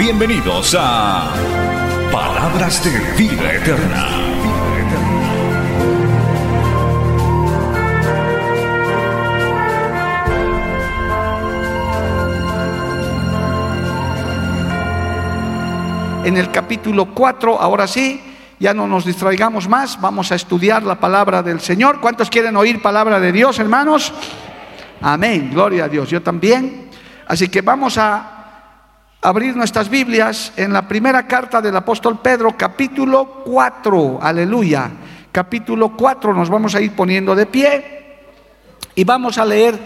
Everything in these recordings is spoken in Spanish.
Bienvenidos a Palabras de Vida Eterna. en el capítulo 4, ahora sí, ya no nos distraigamos más, vamos a estudiar la palabra del Señor. ¿Cuántos quieren oír palabra de Dios, hermanos? Amén, gloria a Dios, yo también. Así que vamos a abrir nuestras Biblias en la primera carta del apóstol Pedro, capítulo 4, aleluya. Capítulo 4, nos vamos a ir poniendo de pie y vamos a leer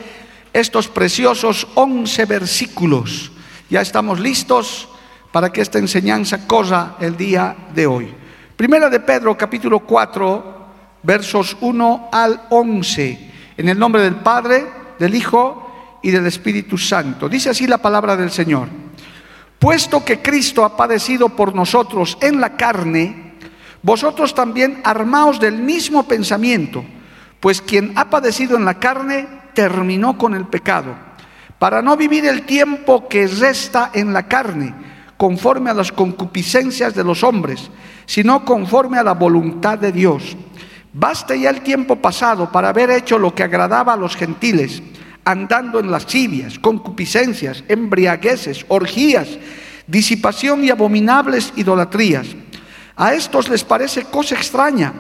estos preciosos 11 versículos. Ya estamos listos para que esta enseñanza corra el día de hoy. Primera de Pedro, capítulo 4, versos 1 al 11. En el nombre del Padre, del Hijo y del Espíritu Santo. Dice así la palabra del Señor. Puesto que Cristo ha padecido por nosotros en la carne, vosotros también armaos del mismo pensamiento, pues quien ha padecido en la carne terminó con el pecado, para no vivir el tiempo que resta en la carne conforme a las concupiscencias de los hombres, sino conforme a la voluntad de Dios. Baste ya el tiempo pasado para haber hecho lo que agradaba a los gentiles, andando en lascivias, concupiscencias, embriagueces, orgías, disipación y abominables idolatrías. A estos les parece cosa extraña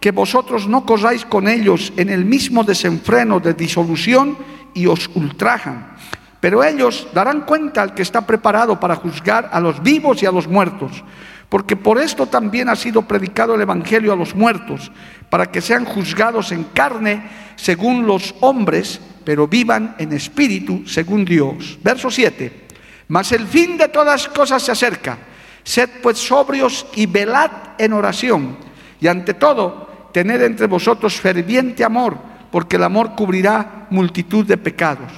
que vosotros no corráis con ellos en el mismo desenfreno de disolución y os ultrajan pero ellos darán cuenta al que está preparado para juzgar a los vivos y a los muertos, porque por esto también ha sido predicado el Evangelio a los muertos, para que sean juzgados en carne según los hombres, pero vivan en espíritu según Dios. Verso 7. Mas el fin de todas cosas se acerca. Sed pues sobrios y velad en oración. Y ante todo, tened entre vosotros ferviente amor, porque el amor cubrirá multitud de pecados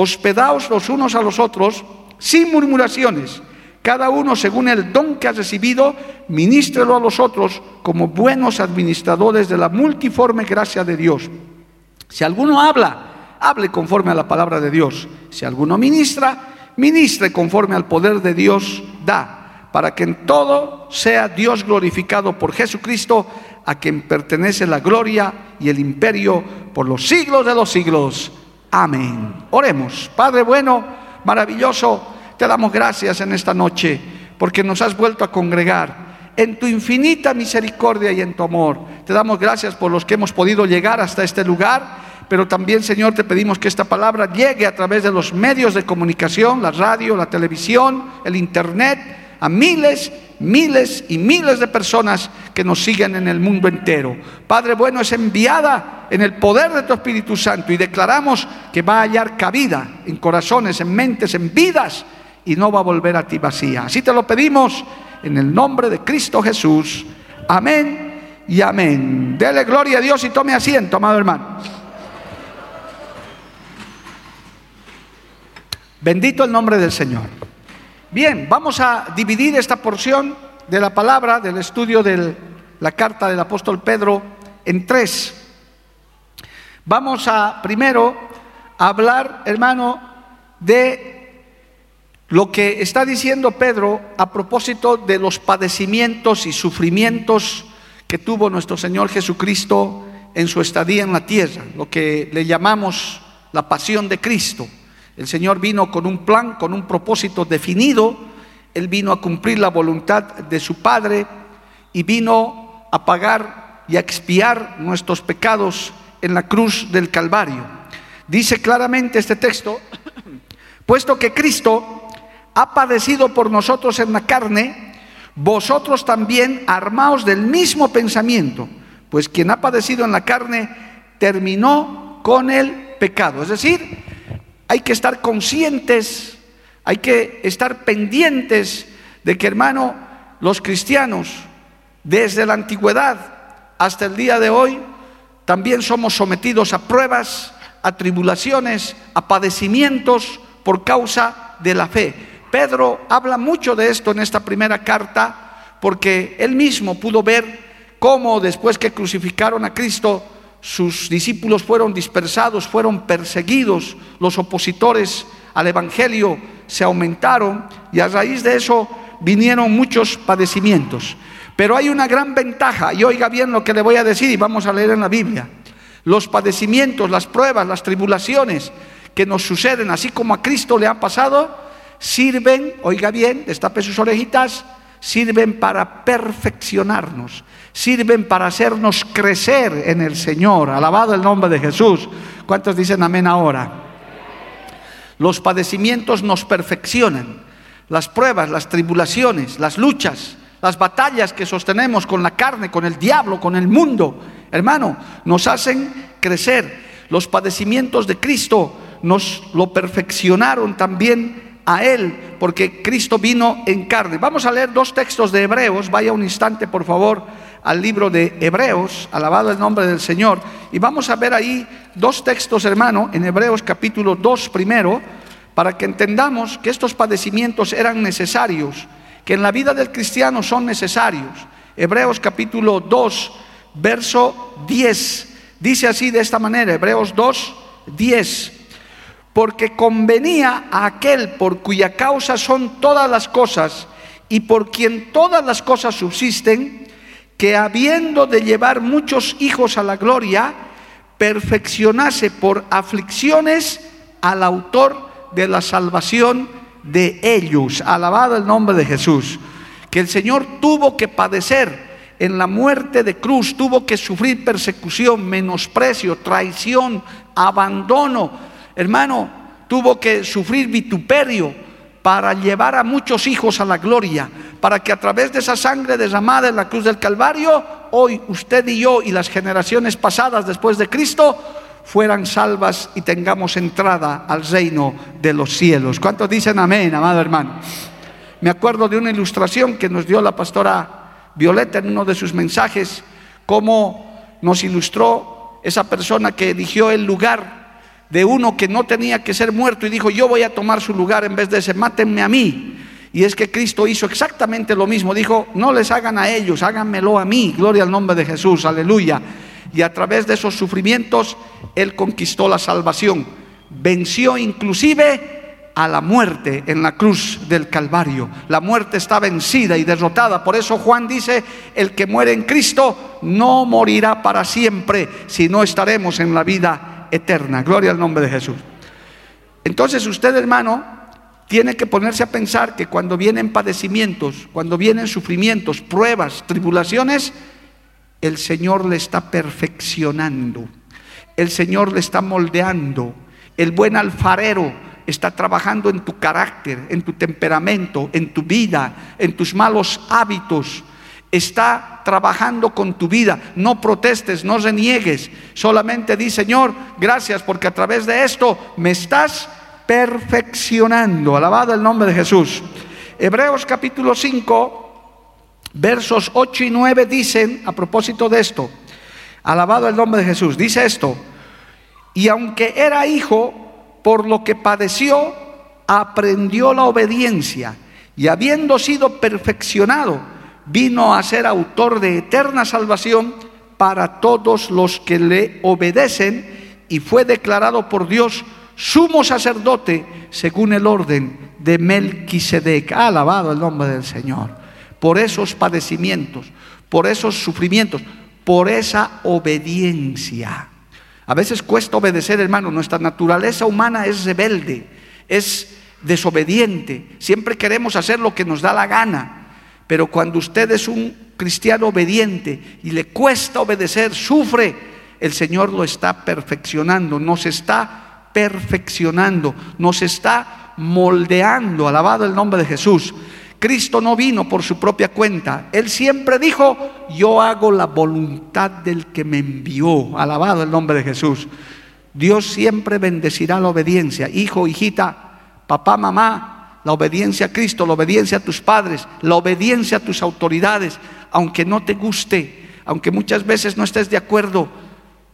hospedaos los unos a los otros sin murmuraciones, cada uno según el don que ha recibido, ministrelo a los otros como buenos administradores de la multiforme gracia de Dios. Si alguno habla, hable conforme a la palabra de Dios. Si alguno ministra, ministre conforme al poder de Dios da, para que en todo sea Dios glorificado por Jesucristo, a quien pertenece la gloria y el imperio por los siglos de los siglos. Amén. Oremos. Padre bueno, maravilloso, te damos gracias en esta noche porque nos has vuelto a congregar en tu infinita misericordia y en tu amor. Te damos gracias por los que hemos podido llegar hasta este lugar, pero también, Señor, te pedimos que esta palabra llegue a través de los medios de comunicación, la radio, la televisión, el internet, a miles, miles y miles de personas que nos siguen en el mundo entero. Padre bueno, es enviada en el poder de tu Espíritu Santo y declaramos que va a hallar cabida en corazones, en mentes, en vidas y no va a volver a ti vacía. Así te lo pedimos en el nombre de Cristo Jesús. Amén y amén. Dele gloria a Dios y tome asiento, amado hermano. Bendito el nombre del Señor. Bien, vamos a dividir esta porción de la palabra, del estudio de la carta del apóstol Pedro, en tres. Vamos a primero hablar, hermano, de lo que está diciendo Pedro a propósito de los padecimientos y sufrimientos que tuvo nuestro Señor Jesucristo en su estadía en la tierra, lo que le llamamos la pasión de Cristo. El Señor vino con un plan, con un propósito definido. Él vino a cumplir la voluntad de su Padre y vino a pagar y a expiar nuestros pecados en la cruz del Calvario. Dice claramente este texto, puesto que Cristo ha padecido por nosotros en la carne, vosotros también armaos del mismo pensamiento, pues quien ha padecido en la carne terminó con el pecado. Es decir, hay que estar conscientes Hay que estar pendientes de que, hermano, los cristianos, desde la antigüedad hasta el día de hoy, también somos sometidos a pruebas, a tribulaciones, a padecimientos por causa de la fe. Pedro habla mucho de esto en esta primera carta porque él mismo pudo ver cómo después que crucificaron a Cristo, sus discípulos fueron dispersados, fueron perseguidos, los opositores al Evangelio se aumentaron y a raíz de eso vinieron muchos padecimientos. Pero hay una gran ventaja, y oiga bien lo que le voy a decir y vamos a leer en la Biblia. Los padecimientos, las pruebas, las tribulaciones que nos suceden, así como a Cristo le han pasado, sirven, oiga bien, destape sus orejitas, sirven para perfeccionarnos, sirven para hacernos crecer en el Señor. Alabado el nombre de Jesús. ¿Cuántos dicen amén ahora? Los padecimientos nos perfeccionan. Las pruebas, las tribulaciones, las luchas, las batallas que sostenemos con la carne, con el diablo, con el mundo, hermano, nos hacen crecer. Los padecimientos de Cristo nos lo perfeccionaron también a Él, porque Cristo vino en carne. Vamos a leer dos textos de Hebreos, vaya un instante por favor al libro de Hebreos, alabado el nombre del Señor, y vamos a ver ahí dos textos, hermano, en Hebreos capítulo 2 primero, para que entendamos que estos padecimientos eran necesarios, que en la vida del cristiano son necesarios. Hebreos capítulo 2, verso 10, dice así de esta manera, Hebreos 2, 10 porque convenía a aquel por cuya causa son todas las cosas y por quien todas las cosas subsisten, que habiendo de llevar muchos hijos a la gloria, perfeccionase por aflicciones al autor de la salvación de ellos. Alabado el nombre de Jesús. Que el Señor tuvo que padecer en la muerte de cruz, tuvo que sufrir persecución, menosprecio, traición, abandono. Hermano, tuvo que sufrir vituperio para llevar a muchos hijos a la gloria, para que a través de esa sangre derramada en la cruz del Calvario, hoy usted y yo y las generaciones pasadas después de Cristo fueran salvas y tengamos entrada al reino de los cielos. ¿Cuántos dicen amén, amado hermano? Me acuerdo de una ilustración que nos dio la pastora Violeta en uno de sus mensajes, cómo nos ilustró esa persona que eligió el lugar de uno que no tenía que ser muerto y dijo, yo voy a tomar su lugar en vez de ese, mátenme a mí. Y es que Cristo hizo exactamente lo mismo. Dijo, no les hagan a ellos, háganmelo a mí. Gloria al nombre de Jesús, aleluya. Y a través de esos sufrimientos, Él conquistó la salvación. Venció inclusive a la muerte en la cruz del Calvario. La muerte está vencida y derrotada. Por eso Juan dice, el que muere en Cristo no morirá para siempre, sino estaremos en la vida eterna. Gloria al nombre de Jesús. Entonces usted, hermano, tiene que ponerse a pensar que cuando vienen padecimientos, cuando vienen sufrimientos, pruebas, tribulaciones, el Señor le está perfeccionando. El Señor le está moldeando. El buen alfarero está trabajando en tu carácter, en tu temperamento, en tu vida, en tus malos hábitos está trabajando con tu vida. No protestes, no reniegues. Solamente di, Señor, gracias porque a través de esto me estás perfeccionando. Alabado el nombre de Jesús. Hebreos capítulo 5, versos 8 y 9 dicen, a propósito de esto, alabado el nombre de Jesús, dice esto, y aunque era hijo, por lo que padeció, aprendió la obediencia, y habiendo sido perfeccionado, vino a ser autor de eterna salvación para todos los que le obedecen y fue declarado por Dios sumo sacerdote según el orden de Melquisedec. alabado el nombre del Señor. Por esos padecimientos, por esos sufrimientos, por esa obediencia. A veces cuesta obedecer, hermano. Nuestra naturaleza humana es rebelde, es desobediente. Siempre queremos hacer lo que nos da la gana. Pero cuando usted es un cristiano obediente y le cuesta obedecer, sufre, el Señor lo está perfeccionando, nos está perfeccionando, nos está moldeando, alabado el nombre de Jesús. Cristo no vino por su propia cuenta. Él siempre dijo, yo hago la voluntad del que me envió. Alabado el nombre de Jesús. Dios siempre bendecirá la obediencia. Hijo, hijita, papá, mamá, la obediencia a Cristo, la obediencia a tus padres, la obediencia a tus autoridades, aunque no te guste, aunque muchas veces no estés de acuerdo,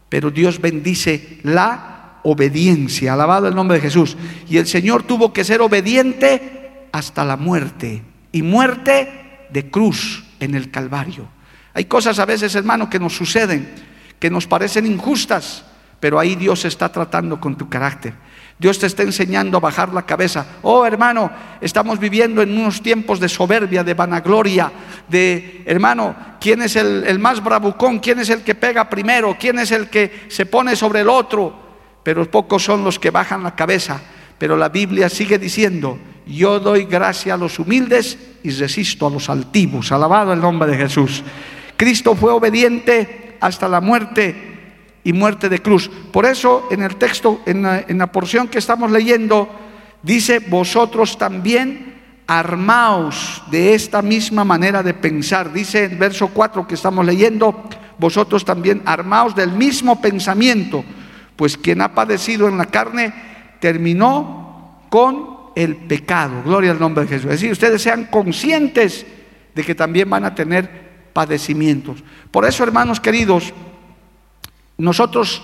pero Dios bendice la obediencia. Alabado el nombre de Jesús. Y el Señor tuvo que ser obediente hasta la muerte y muerte de cruz en el Calvario. Hay cosas a veces, hermano, que nos suceden, que nos parecen injustas, pero ahí Dios está tratando con tu carácter. Dios te está enseñando a bajar la cabeza. Oh hermano, estamos viviendo en unos tiempos de soberbia, de vanagloria, de hermano, ¿quién es el, más bravucón? ¿Quién es el que pega primero? ¿Quién es el que se pone sobre el otro? Pero pocos son los que bajan la cabeza. Pero la Biblia sigue diciendo, yo doy gracia a los humildes y resisto a los altivos. Alabado el nombre de Jesús. Cristo fue obediente hasta la muerte y muerte de cruz. Por eso en el texto, en la, porción que estamos leyendo, dice, vosotros también armaos de esta misma manera de pensar. Dice el verso 4 que estamos leyendo, vosotros también armaos del mismo pensamiento, pues quien ha padecido en la carne terminó con el pecado. Gloria al nombre de Jesús. Es decir, ustedes sean conscientes de que también van a tener padecimientos. Por eso, hermanos queridos, nosotros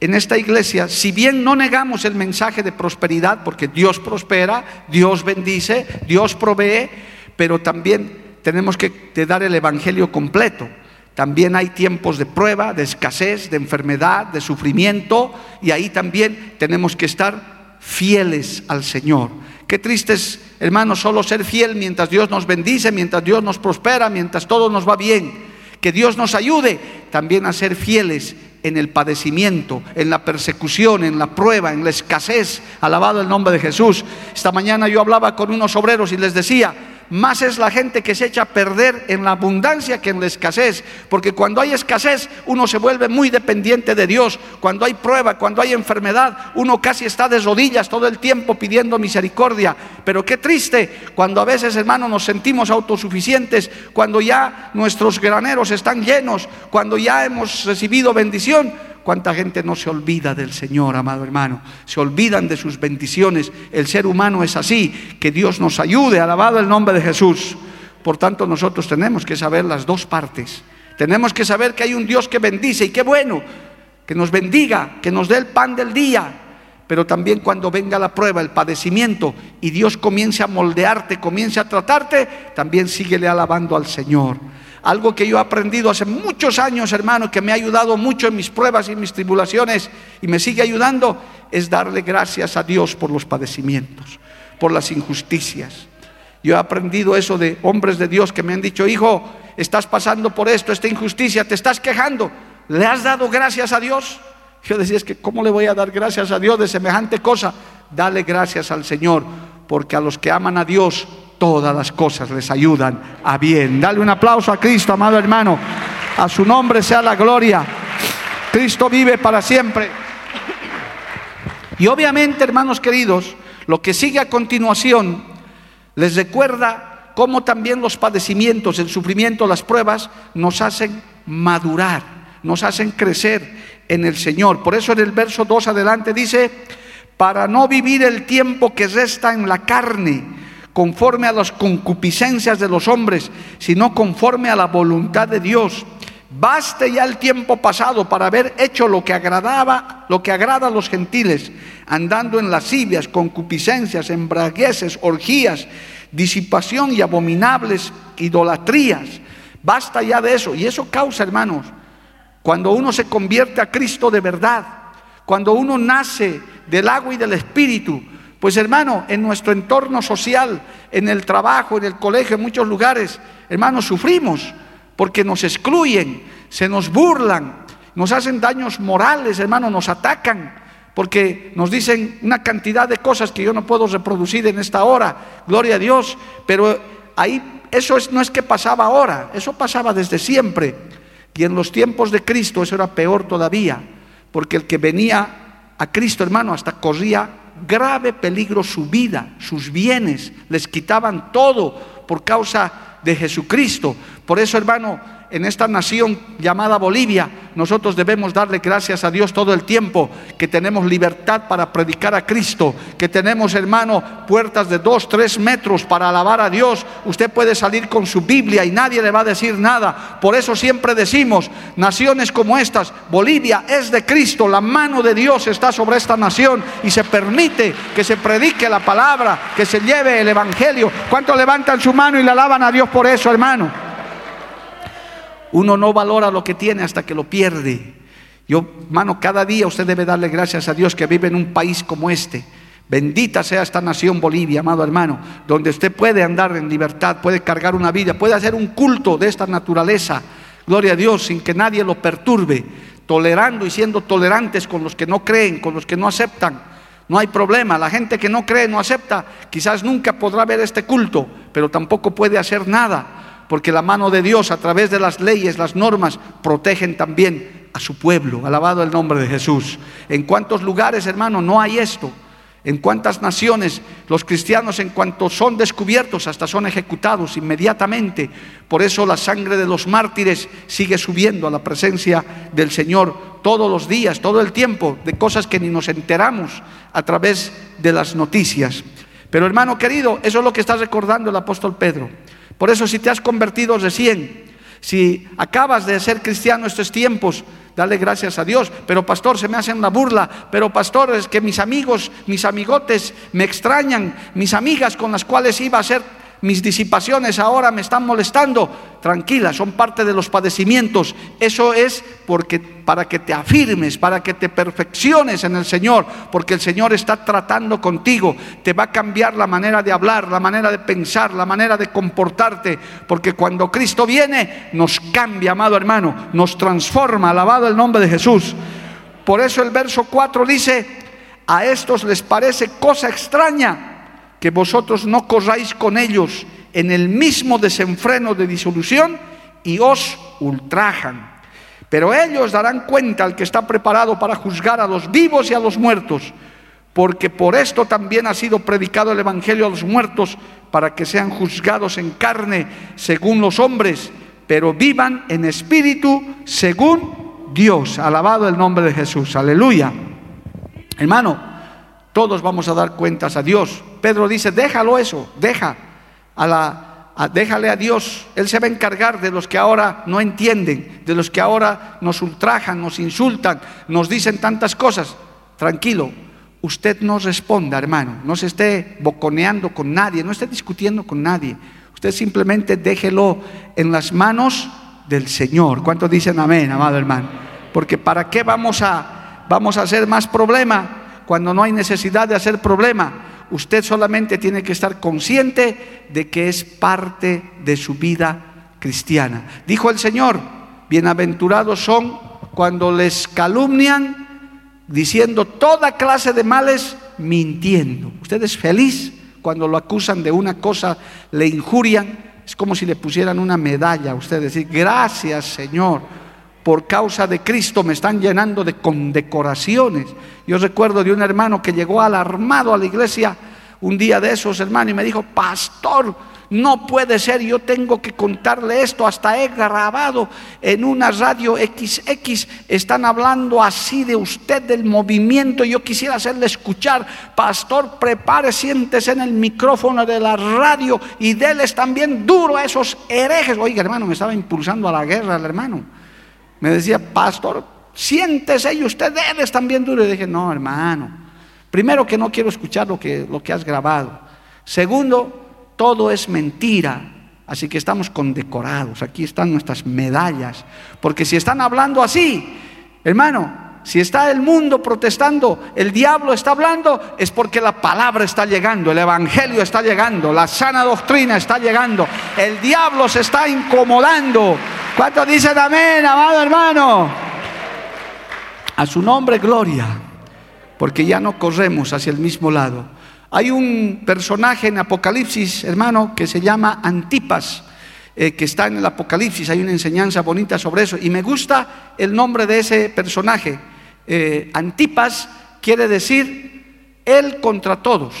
en esta iglesia, si bien no negamos el mensaje de prosperidad, porque Dios prospera, Dios bendice, Dios provee, pero también tenemos que dar el Evangelio completo. También hay tiempos de prueba, de escasez, de enfermedad, de sufrimiento, y ahí también tenemos que estar fieles al Señor. Qué triste es, hermanos, solo ser fiel mientras Dios nos bendice, mientras Dios nos prospera, mientras todo nos va bien. Que Dios nos ayude también a ser fieles en el padecimiento, en la persecución, en la prueba, en la escasez. Alabado el nombre de Jesús. Esta mañana yo hablaba con unos obreros y les decía, más es la gente que se echa a perder en la abundancia que en la escasez. Porque cuando hay escasez, uno se vuelve muy dependiente de Dios. Cuando hay prueba, cuando hay enfermedad, uno casi está de rodillas todo el tiempo pidiendo misericordia. Pero qué triste cuando a veces, hermano, nos sentimos autosuficientes, cuando ya nuestros graneros están llenos, cuando ya hemos recibido bendición ¿Cuánta gente no se olvida del Señor, amado hermano? Se olvidan de sus bendiciones. El ser humano es así. Que Dios nos ayude. Alabado el nombre de Jesús. Por tanto, nosotros tenemos que saber las dos partes. Tenemos que saber que hay un Dios que bendice y qué bueno, que nos bendiga, que nos dé el pan del día. Pero también cuando venga la prueba, el padecimiento, y Dios comience a moldearte, comience a tratarte, también síguele alabando al Señor. Algo que yo he aprendido hace muchos años, hermano, que me ha ayudado mucho en mis pruebas y mis tribulaciones y me sigue ayudando, es darle gracias a Dios por los padecimientos, por las injusticias. Yo he aprendido eso de hombres de Dios que me han dicho, hijo, estás pasando por esto, esta injusticia, te estás quejando, ¿le has dado gracias a Dios? Yo decía, es que ¿cómo le voy a dar gracias a Dios de semejante cosa? Dale gracias al Señor, porque a los que aman a Dios, todas las cosas les ayudan a bien. Dale un aplauso a Cristo, amado hermano. A su nombre sea la gloria. Cristo vive para siempre. Y obviamente, hermanos queridos, lo que sigue a continuación les recuerda cómo también los padecimientos, el sufrimiento, las pruebas nos hacen madurar, nos hacen crecer en el Señor. Por eso en el verso 2 adelante dice, para no vivir el tiempo que resta en la carne, conforme a las concupiscencias de los hombres, sino conforme a la voluntad de Dios. Baste ya el tiempo pasado para haber hecho lo que agradaba, lo que agrada a los gentiles, andando en lascivias, concupiscencias, embragueces, orgías, disipación y abominables idolatrías. Basta ya de eso. Y eso causa, hermanos, cuando uno se convierte a Cristo de verdad, cuando uno nace del agua y del Espíritu, pues hermano, en nuestro entorno social, en el trabajo, en el colegio, en muchos lugares, hermanos, sufrimos porque nos excluyen, se nos burlan, nos hacen daños morales, hermano, nos atacan, porque nos dicen una cantidad de cosas que yo no puedo reproducir en esta hora, gloria a Dios, pero ahí eso no es que pasaba ahora, eso pasaba desde siempre. Y en los tiempos de Cristo eso era peor todavía, porque el que venía a Cristo, hermano, hasta corría grave peligro su vida, sus bienes, les quitaban todo por causa de Jesucristo. Por eso, hermano, en esta nación llamada Bolivia, nosotros debemos darle gracias a Dios todo el tiempo que tenemos libertad para predicar a Cristo, que tenemos, hermano, puertas de dos, tres metros para alabar a Dios. Usted puede salir con su Biblia y nadie le va a decir nada. Por eso siempre decimos, naciones como estas, Bolivia es de Cristo, la mano de Dios está sobre esta nación y se permite que se predique la palabra, que se lleve el Evangelio. ¿Cuántos levantan su mano y le alaban a Dios por eso, hermano? Uno no valora lo que tiene hasta que lo pierde. Yo, hermano, cada día usted debe darle gracias a Dios que vive en un país como este. Bendita sea esta nación Bolivia, amado hermano, donde usted puede andar en libertad, puede cargar una vida, puede hacer un culto de esta naturaleza. Gloria a Dios, sin que nadie lo perturbe, tolerando y siendo tolerantes con los que no creen, con los que no aceptan. No hay problema, la gente que no cree, no acepta, quizás nunca podrá ver este culto, pero tampoco puede hacer nada porque la mano de Dios a través de las leyes, las normas, protegen también a su pueblo. Alabado el nombre de Jesús. ¿En cuántos lugares, hermano, no hay esto? ¿En cuántas naciones los cristianos en cuanto son descubiertos hasta son ejecutados inmediatamente? Por eso la sangre de los mártires sigue subiendo a la presencia del Señor todos los días, todo el tiempo, de cosas que ni nos enteramos a través de las noticias. Pero hermano querido, eso es lo que está recordando el apóstol Pedro. Por eso si te has convertido recién, si acabas de ser cristiano estos tiempos, dale gracias a Dios. Pero pastor, se me hacen la burla. Pero pastor, es que mis amigos, mis amigotes me extrañan. Mis amigas con las cuales iba a ser mis disipaciones ahora me están molestando. Tranquila, son parte de los padecimientos. Eso es porque para que te afirmes, para que te perfecciones en el Señor, porque el Señor está tratando contigo, te va a cambiar la manera de hablar, la manera de pensar, la manera de comportarte, porque cuando Cristo viene nos cambia, amado hermano, nos transforma, alabado el nombre de Jesús. Por eso el verso 4 dice, a estos les parece cosa extraña que vosotros no corráis con ellos en el mismo desenfreno de disolución y os ultrajan. Pero ellos darán cuenta al que está preparado para juzgar a los vivos y a los muertos, porque por esto también ha sido predicado el Evangelio a los muertos, para que sean juzgados en carne según los hombres, pero vivan en espíritu según Dios. Alabado el nombre de Jesús. Aleluya. Hermano, todos vamos a dar cuentas a Dios. Pedro dice, déjalo eso, deja a la déjale a Dios, Él se va a encargar de los que ahora no entienden, de los que ahora nos ultrajan, nos insultan, nos dicen tantas cosas. Tranquilo, usted no responda, hermano, no se esté boconeando con nadie, no esté discutiendo con nadie. Usted simplemente déjelo en las manos del Señor. ¿Cuántos dicen amén, amado hermano? Porque ¿para qué vamos a, vamos a hacer más problema? cuando no hay necesidad de hacer problema. Usted solamente tiene que estar consciente de que es parte de su vida cristiana. Dijo el Señor, bienaventurados son cuando les calumnian diciendo toda clase de males mintiendo. Usted es feliz cuando lo acusan de una cosa, le injurian, es como si le pusieran una medalla a usted, decir, gracias Señor por causa de Cristo me están llenando de condecoraciones. Yo recuerdo de un hermano que llegó alarmado a la iglesia un día de esos, hermano, y me dijo, pastor, no puede ser, yo tengo que contarle esto, hasta he grabado en una radio XX, están hablando así de usted, del movimiento, yo quisiera hacerle escuchar, pastor, prepare, siéntese en el micrófono de la radio y déles también duro a esos herejes. Oiga, hermano, me estaba impulsando a la guerra el hermano me decía, pastor, siéntese y usted eres también duro. Y dije, no, hermano. Primero que no quiero escuchar lo que, lo que has grabado. Segundo, todo es mentira. Así que estamos condecorados. Aquí están nuestras medallas. Porque si están hablando así, hermano, si está el mundo protestando, el diablo está hablando, es porque la palabra está llegando, el evangelio está llegando, la sana doctrina está llegando, el diablo se está incomodando. ¿Cuántos dicen amén, amado hermano? A su nombre, gloria, porque ya no corremos hacia el mismo lado. Hay un personaje en Apocalipsis, hermano, que se llama Antipas. Eh, que está en el Apocalipsis, hay una enseñanza bonita sobre eso, y me gusta el nombre de ese personaje. Eh, Antipas quiere decir él contra todos,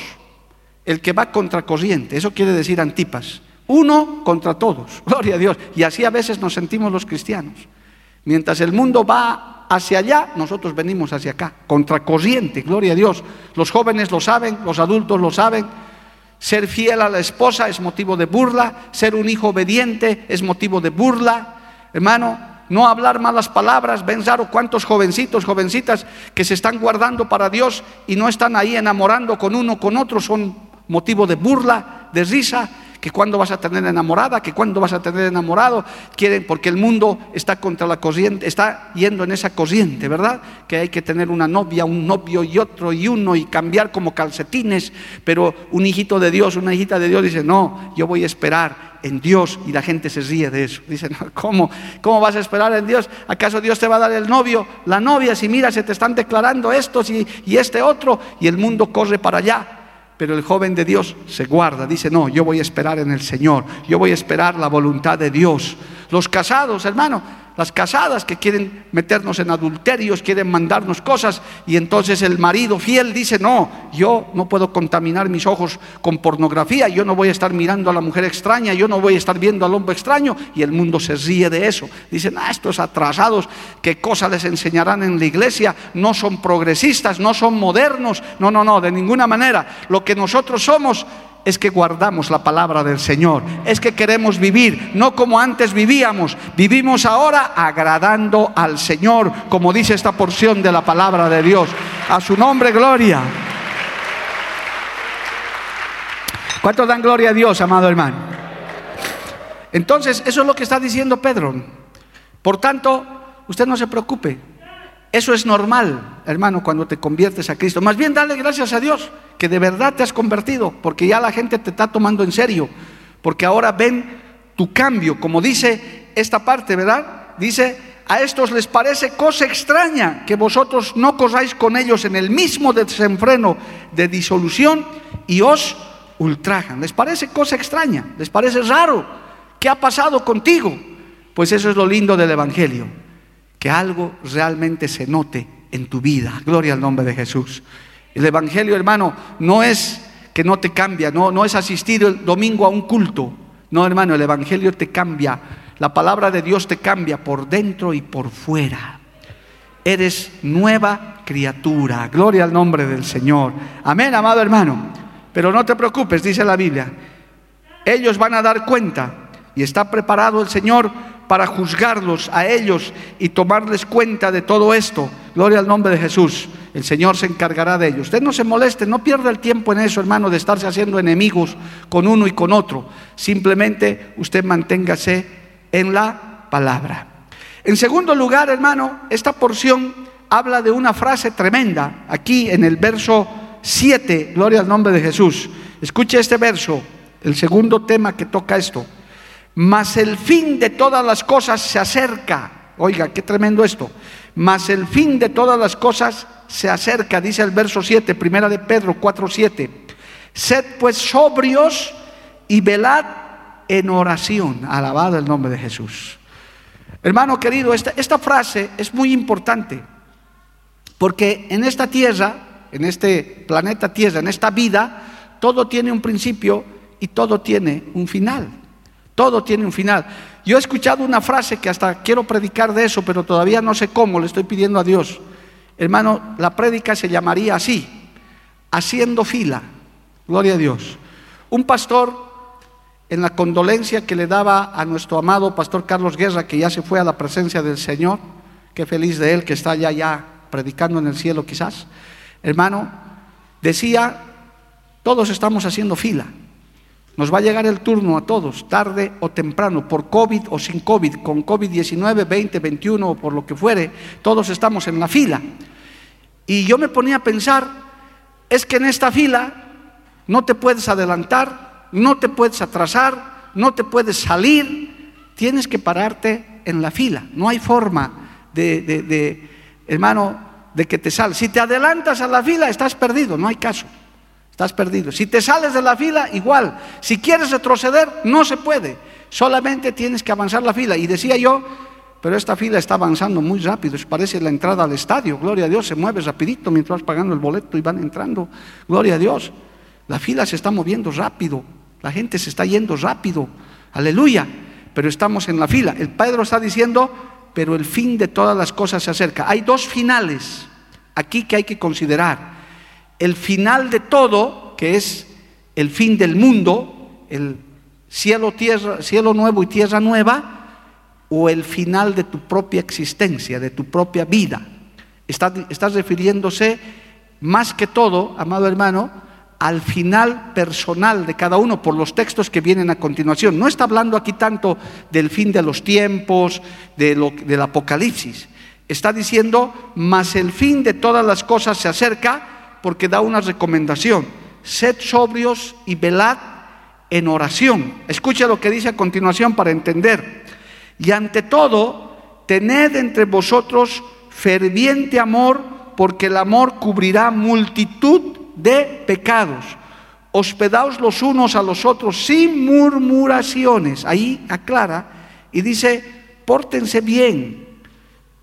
el que va contra corriente, eso quiere decir Antipas. Uno contra todos, gloria a Dios. Y así a veces nos sentimos los cristianos. Mientras el mundo va hacia allá, nosotros venimos hacia acá, contra corriente, gloria a Dios. Los jóvenes lo saben, los adultos lo saben. Ser fiel a la esposa es motivo de burla, ser un hijo obediente es motivo de burla. Hermano, no hablar malas palabras. Ven raro cuántos jovencitos, jovencitas que se están guardando para Dios y no están ahí enamorando con uno, con otro, son motivo de burla, de risa que cuando vas a tener enamorada, que cuando vas a tener enamorado, quieren, porque el mundo está contra la corriente, está yendo en esa corriente, ¿verdad? Que hay que tener una novia, un novio y otro y uno y cambiar como calcetines, pero un hijito de Dios, una hijita de Dios dice, no, yo voy a esperar en Dios y la gente se ríe de eso. Dice, ¿cómo, ¿cómo vas a esperar en Dios? ¿Acaso Dios te va a dar el novio, la novia? Si mira, se te están declarando estos y este otro y el mundo corre para allá pero el joven de Dios se guarda, dice, no, yo voy a esperar en el Señor, yo voy a esperar la voluntad de Dios. Los casados, hermano, las casadas que quieren meternos en adulterios, quieren mandarnos cosas y entonces el marido fiel dice, no, yo no puedo contaminar mis ojos con pornografía, yo no voy a estar mirando a la mujer extraña, yo no voy a estar viendo al hombre extraño y el mundo se ríe de eso. Dicen, ah, estos atrasados, ¿qué cosa les enseñarán en la iglesia? No son progresistas, no son modernos, no, no, no, de ninguna manera. Lo que nosotros somos es que guardamos la palabra del Señor, es que queremos vivir, no como antes vivíamos, vivimos ahora agradando al Señor, como dice esta porción de la palabra de Dios. A su nombre, gloria. ¿Cuántos dan gloria a Dios, amado hermano? Entonces, eso es lo que está diciendo Pedro. Por tanto, usted no se preocupe. Eso es normal, hermano, cuando te conviertes a Cristo. Más bien, dale gracias a Dios que de verdad te has convertido, porque ya la gente te está tomando en serio, porque ahora ven tu cambio, como dice esta parte, ¿verdad? Dice, a estos les parece cosa extraña que vosotros no corráis con ellos en el mismo desenfreno de disolución y os ultrajan. Les parece cosa extraña, les parece raro. ¿Qué ha pasado contigo? Pues eso es lo lindo del Evangelio, que algo realmente se note en tu vida. Gloria al nombre de Jesús. El Evangelio, hermano, no es que no te cambia, no, no es asistir el domingo a un culto. No, hermano, el Evangelio te cambia. La palabra de Dios te cambia por dentro y por fuera. Eres nueva criatura. Gloria al nombre del Señor. Amén, amado hermano. Pero no te preocupes, dice la Biblia. Ellos van a dar cuenta y está preparado el Señor para juzgarlos a ellos y tomarles cuenta de todo esto. Gloria al nombre de Jesús. El Señor se encargará de ellos. Usted no se moleste, no pierda el tiempo en eso, hermano, de estarse haciendo enemigos con uno y con otro. Simplemente usted manténgase en la palabra. En segundo lugar, hermano, esta porción habla de una frase tremenda. Aquí en el verso 7, gloria al nombre de Jesús. Escuche este verso, el segundo tema que toca esto mas el fin de todas las cosas se acerca. Oiga, qué tremendo esto. Mas el fin de todas las cosas se acerca, dice el verso 7, primera de Pedro 4, 7. Sed pues sobrios y velad en oración. Alabado el nombre de Jesús. Hermano querido, esta, esta frase es muy importante, porque en esta tierra, en este planeta Tierra, en esta vida, todo tiene un principio y todo tiene un final. Todo tiene un final. Yo he escuchado una frase que hasta quiero predicar de eso, pero todavía no sé cómo, le estoy pidiendo a Dios. Hermano, la prédica se llamaría así, haciendo fila. Gloria a Dios. Un pastor, en la condolencia que le daba a nuestro amado pastor Carlos Guerra, que ya se fue a la presencia del Señor, qué feliz de él que está allá ya predicando en el cielo quizás, hermano, decía, todos estamos haciendo fila. Nos va a llegar el turno a todos, tarde o temprano, por COVID o sin COVID, con COVID-19, 20, 21 o por lo que fuere, todos estamos en la fila. Y yo me ponía a pensar, es que en esta fila no te puedes adelantar, no te puedes atrasar, no te puedes salir, tienes que pararte en la fila. No hay forma de, hermano, de que te salgas. Si te adelantas a la fila, estás perdido, no hay caso estás perdido. Si te sales de la fila, igual. Si quieres retroceder, no se puede. Solamente tienes que avanzar la fila. Y decía yo, pero esta fila está avanzando muy rápido. Parece la entrada al estadio. Gloria a Dios, se mueve rapidito mientras vas pagando el boleto y van entrando. Gloria a Dios. La fila se está moviendo rápido. La gente se está yendo rápido. Aleluya. Pero estamos en la fila. El Pedro está diciendo, pero el fin de todas las cosas se acerca. Hay dos finales aquí que hay que considerar. El final de todo, que es el fin del mundo, el cielo, tierra, cielo nuevo y tierra nueva, o el final de tu propia existencia, de tu propia vida. Estás, refiriéndose más que todo, amado hermano, al final personal de cada uno por los textos que vienen a continuación. No está hablando aquí tanto del fin de los tiempos, de lo, del Apocalipsis. Está diciendo, mas el fin de todas las cosas se acerca porque da una recomendación. Sed sobrios y velad en oración. Escucha lo que dice a continuación para entender. Y ante todo, tened entre vosotros ferviente amor, porque el amor cubrirá multitud de pecados. Hospedaos los unos a los otros sin murmuraciones. Ahí aclara y dice, pórtense bien,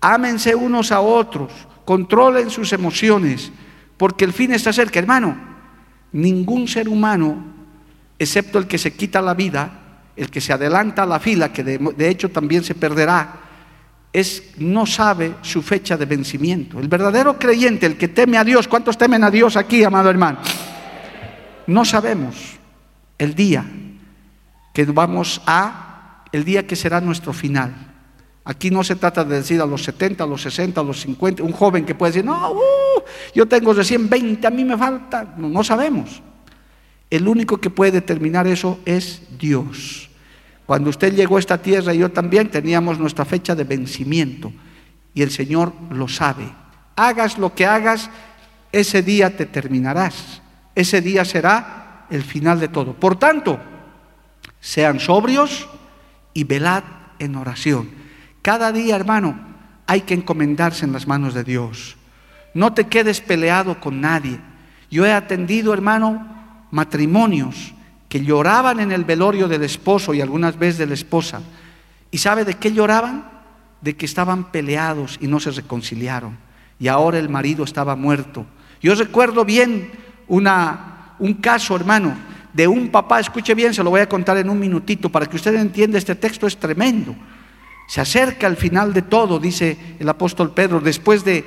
ámense unos a otros, controlen sus emociones, porque el fin está cerca. Hermano, ningún ser humano, excepto el que se quita la vida, el que se adelanta a la fila, que de, hecho también se perderá, es no sabe su fecha de vencimiento. El verdadero creyente, el que teme a Dios, ¿cuántos temen a Dios aquí, amado hermano? No sabemos el día que vamos a, el día que será nuestro final. Aquí no se trata de decir a los 70, a los 60, a los 50, un joven que puede decir, no, uh, yo tengo recién 20, a mí me falta. No, no sabemos. El único que puede determinar eso es Dios. Cuando usted llegó a esta tierra y yo también teníamos nuestra fecha de vencimiento y el Señor lo sabe. Hagas lo que hagas, ese día te terminarás. Ese día será el final de todo. Por tanto, sean sobrios y velad en oración. Cada día, hermano, hay que encomendarse en las manos de Dios. No te quedes peleado con nadie. Yo he atendido, hermano, matrimonios que lloraban en el velorio del esposo y algunas veces de la esposa. ¿Y sabe de qué lloraban? De que estaban peleados y no se reconciliaron. Y ahora el marido estaba muerto. Yo recuerdo bien una, un caso, hermano, de un papá, escuche bien, se lo voy a contar en un minutito para que usted entienda, este texto es tremendo. Se acerca al final de todo, dice el apóstol Pedro, después de,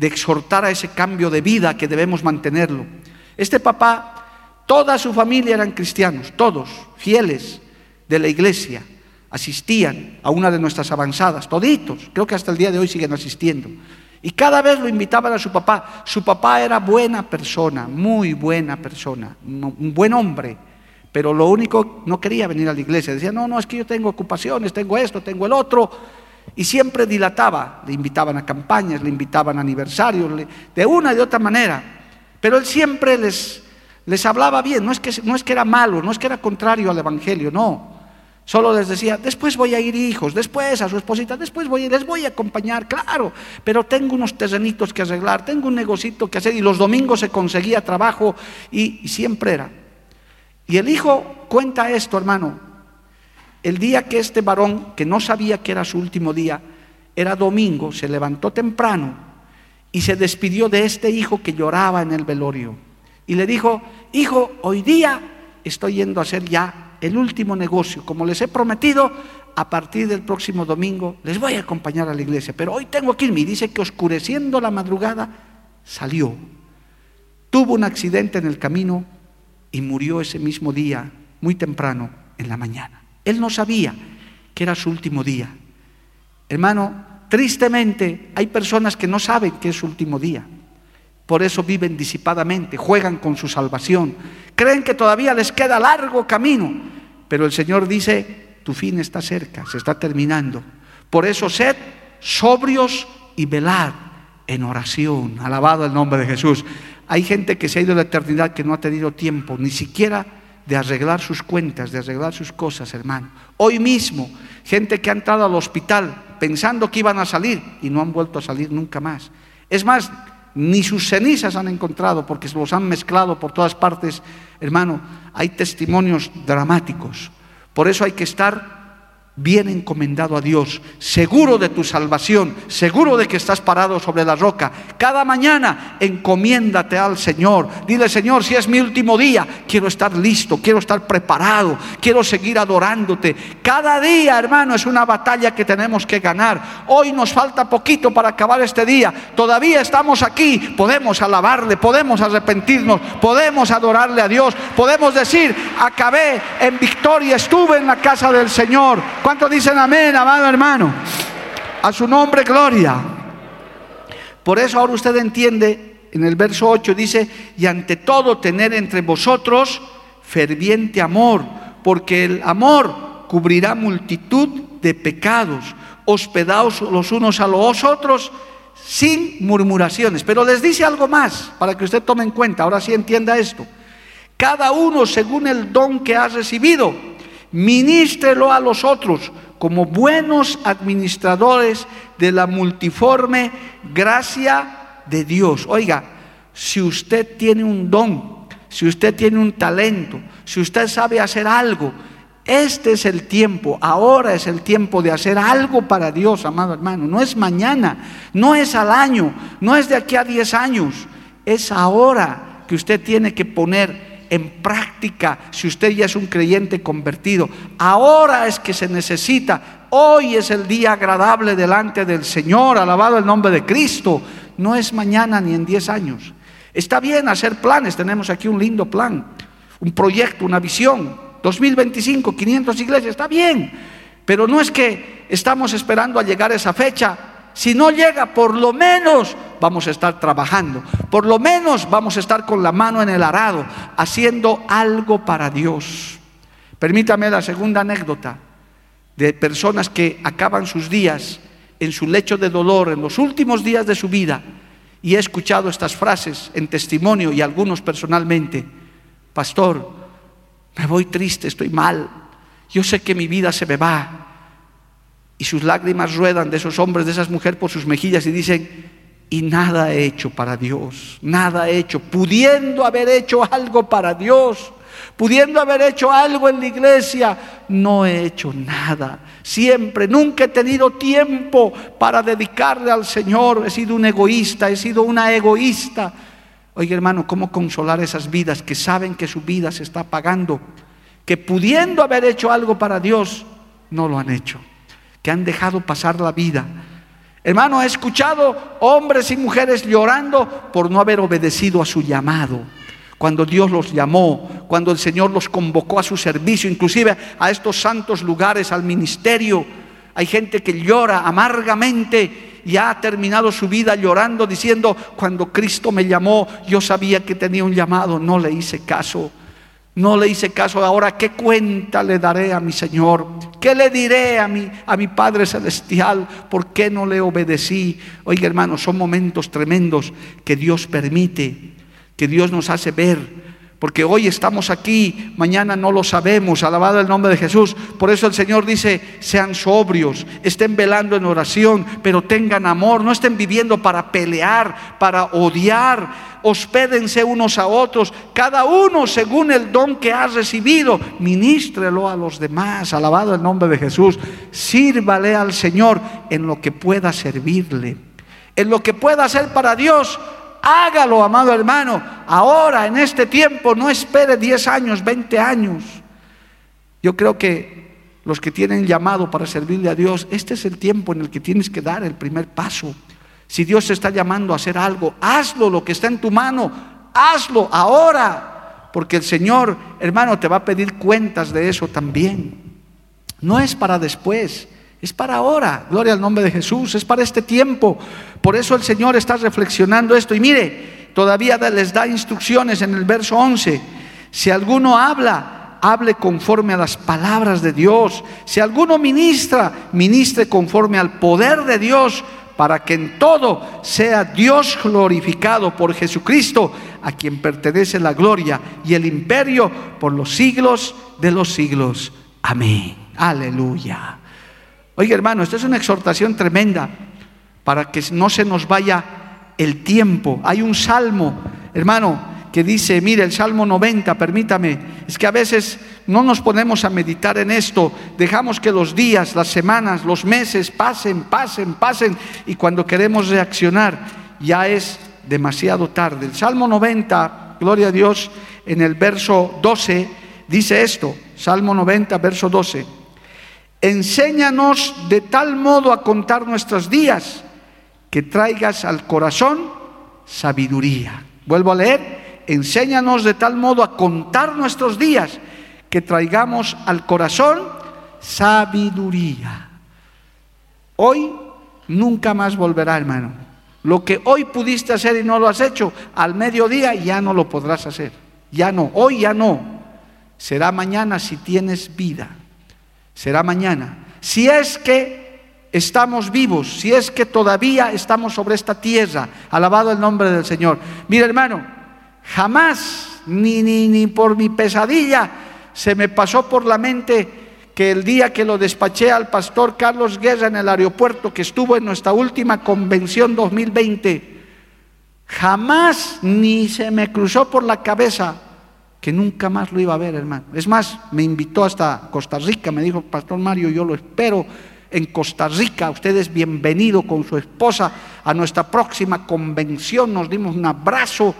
exhortar a ese cambio de vida que debemos mantenerlo. Este papá Toda su familia eran cristianos, todos fieles de la iglesia. Asistían a una de nuestras avanzadas, toditos, creo que hasta el día de hoy siguen asistiendo. Y cada vez lo invitaban a su papá. Su papá era buena persona, muy buena persona, un buen hombre, pero lo único, no quería venir a la iglesia. Decía, no, no, es que yo tengo ocupaciones, tengo esto, tengo el otro. Y siempre dilataba. Le invitaban a campañas, le invitaban a aniversarios, de una y de otra manera. Pero él siempre les les hablaba bien, no es, que, no es que era malo, no es que era contrario al Evangelio, no. Solo les decía, después voy a ir hijos, después a su esposita, después voy, les voy a acompañar, claro, pero tengo unos terrenitos que arreglar, tengo un negocito que hacer y los domingos se conseguía trabajo y siempre era. Y el hijo cuenta esto, hermano, el día que este varón, que no sabía que era su último día, era domingo, se levantó temprano y se despidió de este hijo que lloraba en el velorio y le dijo, hijo, hoy día estoy yendo a hacer ya el último negocio. Como les he prometido, a partir del próximo domingo les voy a acompañar a la iglesia, pero hoy tengo que irme. Y dice que oscureciendo la madrugada salió. Tuvo un accidente en el camino y murió ese mismo día, muy temprano, en la mañana. Él no sabía que era su último día. Hermano, tristemente hay personas que no saben que es su último día. Por eso viven disipadamente, juegan con su salvación. Creen que todavía les queda largo camino. Pero el Señor dice, tu fin está cerca, se está terminando. Por eso sed sobrios y velad en oración. Alabado el nombre de Jesús. Hay gente que se ha ido a la eternidad que no ha tenido tiempo, ni siquiera de arreglar sus cuentas, de arreglar sus cosas, hermano. Hoy mismo, gente que ha entrado al hospital pensando que iban a salir y no han vuelto a salir nunca más. Es más, ni sus cenizas han encontrado porque se los han mezclado por todas partes. Hermano, hay testimonios dramáticos. Por eso hay que estar bien encomendado a Dios, seguro de tu salvación, seguro de que estás parado sobre la roca. Cada mañana encomiéndate al Señor. Dile, Señor, si es mi último día, quiero estar listo, quiero estar preparado, quiero seguir adorándote. Cada día, hermano, es una batalla que tenemos que ganar. Hoy nos falta poquito para acabar este día. Todavía estamos aquí, podemos alabarle, podemos arrepentirnos, podemos adorarle a Dios, podemos decir, acabé en victoria, estuve en la casa del Señor. ¿Cuántos dicen amén, amado hermano? A su nombre, gloria. Por eso ahora usted entiende, en el verso 8 dice, y ante todo tener entre vosotros ferviente amor, porque el amor cubrirá multitud de pecados. Hospedaos los unos a los otros sin murmuraciones. Pero les dice algo más para que usted tome en cuenta, ahora sí entienda esto. Cada uno según el don que ha recibido ministrelo a los otros como buenos administradores de la multiforme gracia de Dios. Oiga, si usted tiene un don, si usted tiene un talento, si usted sabe hacer algo, este es el tiempo, ahora es el tiempo de hacer algo para Dios, amado hermano. No es mañana, no es al año, no es de aquí a 10 años, es ahora que usted tiene que poner en práctica si usted ya es un creyente convertido. Ahora es que se necesita. Hoy es el día agradable delante del Señor, alabado el nombre de Cristo. No es mañana ni en 10 años. Está bien hacer planes, tenemos aquí un lindo plan, un proyecto, una visión. 2025, 500 iglesias, está bien. Pero no es que estamos esperando a llegar a esa fecha si no llega, por lo menos vamos a estar trabajando, por lo menos vamos a estar con la mano en el arado, haciendo algo para Dios. Permítame la segunda anécdota de personas que acaban sus días en su lecho de dolor, en los últimos días de su vida, y he escuchado estas frases en testimonio y algunos personalmente. Pastor, me voy triste, estoy mal, yo sé que mi vida se me va, y sus lágrimas ruedan de esos hombres, de esas mujeres por sus mejillas y dicen, y nada he hecho para Dios, nada he hecho, pudiendo haber hecho algo para Dios, pudiendo haber hecho algo en la iglesia, no he hecho nada. Siempre, nunca he tenido tiempo para dedicarle al Señor, he sido un egoísta, he sido una egoísta. Oye hermano, ¿cómo consolar esas vidas que saben que su vida se está pagando? Que pudiendo haber hecho algo para Dios, no lo han hecho que han dejado pasar la vida. Hermano, he escuchado hombres y mujeres llorando por no haber obedecido a su llamado. Cuando Dios los llamó, cuando el Señor los convocó a su servicio, inclusive a estos santos lugares, al ministerio. Hay gente que llora amargamente y ha terminado su vida llorando diciendo, cuando Cristo me llamó, yo sabía que tenía un llamado, no le hice caso. No le hice caso. Ahora, ¿qué cuenta le daré a mi Señor? ¿Qué le diré a mi, a mi Padre Celestial? ¿Por qué no le obedecí? Oiga, hermano, son momentos tremendos que Dios permite, que Dios nos hace ver porque hoy estamos aquí, mañana no lo sabemos, alabado el nombre de Jesús. Por eso el Señor dice, sean sobrios, estén velando en oración, pero tengan amor, no estén viviendo para pelear, para odiar, hospédense unos a otros, cada uno según el don que ha recibido, ministrelo a los demás, alabado el nombre de Jesús, sírvale al Señor en lo que pueda servirle, en lo que pueda hacer para Dios Hágalo, amado hermano, ahora, en este tiempo, no espere 10 años, 20 años. Yo creo que los que tienen llamado para servirle a Dios, este es el tiempo en el que tienes que dar el primer paso. Si Dios te está llamando a hacer algo, hazlo lo que está en tu mano, hazlo ahora, porque el Señor, hermano, te va a pedir cuentas de eso también. No es para después. Es para ahora, gloria al nombre de Jesús, es para este tiempo. Por eso el Señor está reflexionando esto. Y mire, todavía les da instrucciones en el verso 11. Si alguno habla, hable conforme a las palabras de Dios. Si alguno ministra, ministre conforme al poder de Dios, para que en todo sea Dios glorificado por Jesucristo, a quien pertenece la gloria y el imperio por los siglos de los siglos. Amén. Aleluya. Oiga hermano, esta es una exhortación tremenda para que no se nos vaya el tiempo. Hay un salmo, hermano, que dice, mire, el Salmo 90, permítame, es que a veces no nos ponemos a meditar en esto, dejamos que los días, las semanas, los meses pasen, pasen, pasen, y cuando queremos reaccionar ya es demasiado tarde. El Salmo 90, gloria a Dios, en el verso 12, dice esto, Salmo 90, verso 12, enséñanos de tal modo a contar nuestros días que traigas al corazón sabiduría. Vuelvo a leer, enséñanos de tal modo a contar nuestros días que traigamos al corazón sabiduría. Hoy nunca más volverá, hermano. Lo que hoy pudiste hacer y no lo has hecho, al mediodía ya no lo podrás hacer. Ya no, hoy ya no. Será mañana si tienes vida. Será mañana. Si es que estamos vivos, si es que todavía estamos sobre esta tierra, alabado el nombre del Señor. Mira hermano, jamás, ni, ni, ni por mi pesadilla, se me pasó por la mente que el día que lo despaché al pastor Carlos Guerra en el aeropuerto, que estuvo en nuestra última convención 2020, jamás ni se me cruzó por la cabeza que nunca más lo iba a ver, hermano. Es más, me invitó hasta Costa Rica, me dijo, Pastor Mario, yo lo espero en Costa Rica, usted es bienvenido con su esposa a nuestra próxima convención, nos dimos un abrazo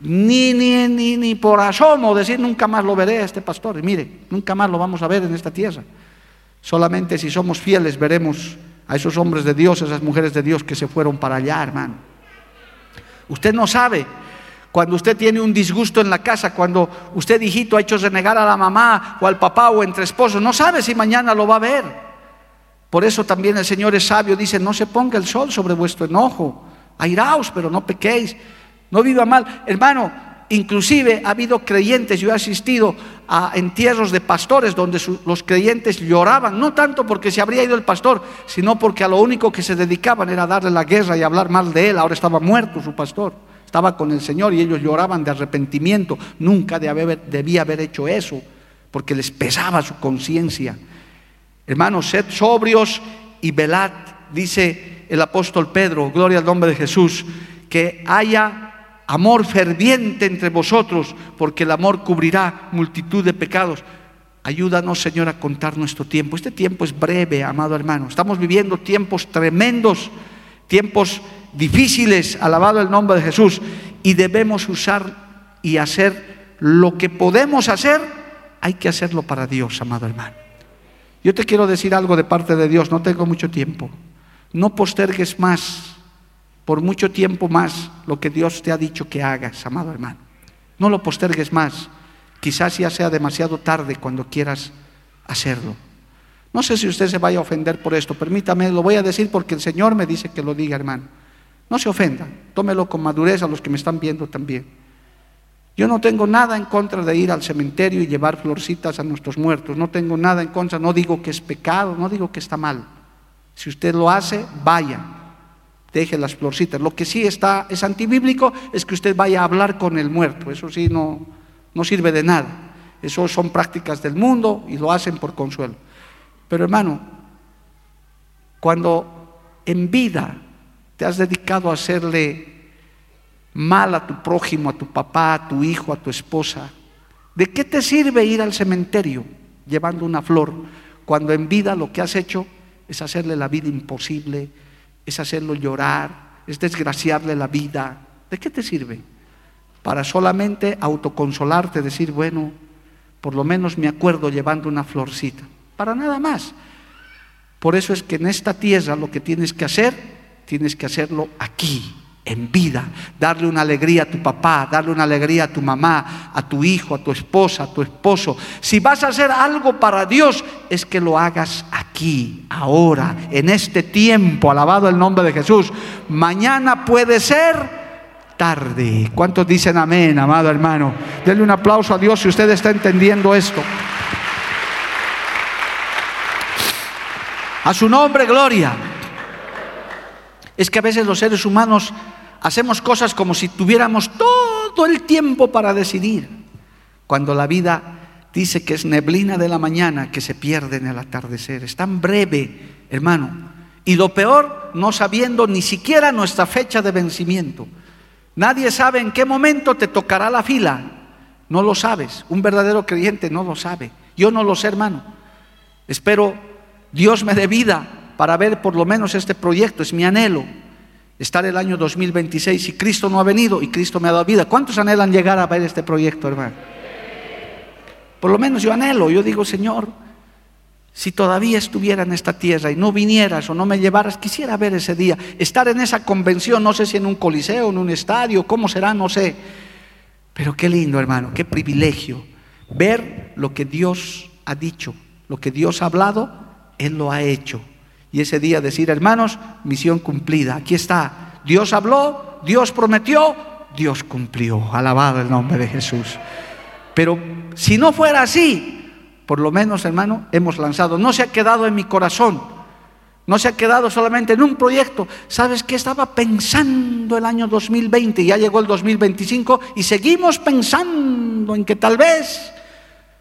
ni, ni, ni, ni por asomo decir nunca más lo veré a este pastor. Y mire, nunca más lo vamos a ver en esta tierra. Solamente si somos fieles veremos a esos hombres de Dios, esas mujeres de Dios que se fueron para allá, hermano. Usted no sabe cuando usted tiene un disgusto en la casa, cuando usted, hijito, ha hecho renegar a la mamá o al papá o entre esposos, no sabe si mañana lo va a ver. Por eso también el Señor es sabio, dice, no se ponga el sol sobre vuestro enojo, airaos, pero no pequéis no viva mal. Hermano, inclusive ha habido creyentes, yo he asistido a entierros de pastores donde los creyentes lloraban, no tanto porque se habría ido el pastor, sino porque a lo único que se dedicaban era darle la guerra y hablar mal de él. Ahora estaba muerto su pastor, estaba con el Señor y ellos lloraban de arrepentimiento. Nunca debía haber hecho eso, porque les pesaba su conciencia. Hermanos, sed sobrios y velad, dice el apóstol Pedro, gloria al nombre de Jesús, que haya amor ferviente entre vosotros, porque el amor cubrirá multitud de pecados. Ayúdanos, Señor, a contar nuestro tiempo. Este tiempo es breve, amado hermano. Estamos viviendo tiempos tremendos, tiempos difíciles, alabado el nombre de Jesús, y debemos usar y hacer lo que podemos hacer, hay que hacerlo para Dios, amado hermano. Yo te quiero decir algo de parte de Dios, no tengo mucho tiempo. No postergues más por mucho tiempo más lo que Dios te ha dicho que hagas, amado hermano. No lo postergues más. Quizás ya sea demasiado tarde cuando quieras hacerlo. No sé si usted se vaya a ofender por esto. Permítame, lo voy a decir porque el Señor me dice que lo diga, hermano. No se ofenda. Tómelo con madurez a los que me están viendo también. Yo no tengo nada en contra de ir al cementerio y llevar florcitas a nuestros muertos. No tengo nada en contra. No digo que es pecado, no digo que está mal. Si usted lo hace, vaya deje las florcitas. Lo que sí está, es antibíblico, es que usted vaya a hablar con el muerto. Eso sí no, no sirve de nada. Eso son prácticas del mundo y lo hacen por consuelo. Pero hermano, cuando en vida te has dedicado a hacerle mal a tu prójimo, a tu papá, a tu hijo, a tu esposa, ¿de qué te sirve ir al cementerio llevando una flor cuando en vida lo que has hecho es hacerle la vida imposible, es hacerlo llorar, es desgraciarle la vida. ¿De qué te sirve? Para solamente autoconsolarte, decir, bueno, por lo menos me acuerdo llevando una florcita. Para nada más. Por eso es que en esta tierra lo que tienes que hacer, tienes que hacerlo aquí, en vida, darle una alegría a tu papá, darle una alegría a tu mamá, a tu hijo, a tu esposa, a tu esposo. Si vas a hacer algo para Dios, es que lo hagas aquí, ahora, en este tiempo, alabado el nombre de Jesús. Mañana puede ser tarde. ¿Cuántos dicen amén, amado hermano? Denle un aplauso a Dios si usted está entendiendo esto. A su nombre, gloria. Es que a veces los seres humanos hacemos cosas como si tuviéramos todo el tiempo para decidir, cuando la vida dice que es neblina de la mañana que se pierde en el atardecer. Es tan breve, hermano. Y lo peor, no sabiendo ni siquiera nuestra fecha de vencimiento. Nadie sabe en qué momento te tocará la fila. No lo sabes. Un verdadero creyente no lo sabe. Yo no lo sé, hermano. Espero Dios me dé vida para ver por lo menos este proyecto. Es mi anhelo. Estar el año 2026 y Cristo no ha venido y Cristo me ha dado vida. ¿Cuántos anhelan llegar a ver este proyecto, hermano? Por lo menos yo anhelo. Yo digo, Señor, si todavía estuviera en esta tierra y no vinieras o no me llevaras, quisiera ver ese día, estar en esa convención, no sé si en un coliseo, en un estadio, cómo será, no sé. Pero qué lindo, hermano, qué privilegio ver lo que Dios ha dicho, lo que Dios ha hablado, Él lo ha hecho. Y ese día decir, hermanos, misión cumplida, aquí está. Dios habló, Dios prometió, Dios cumplió. Alabado el nombre de Jesús. Pero si no fuera así, por lo menos, hermano, hemos lanzado. No se ha quedado en mi corazón. No se ha quedado solamente en un proyecto. ¿Sabes qué? Estaba pensando el año 2020, ya llegó el 2025 y seguimos pensando en que tal vez...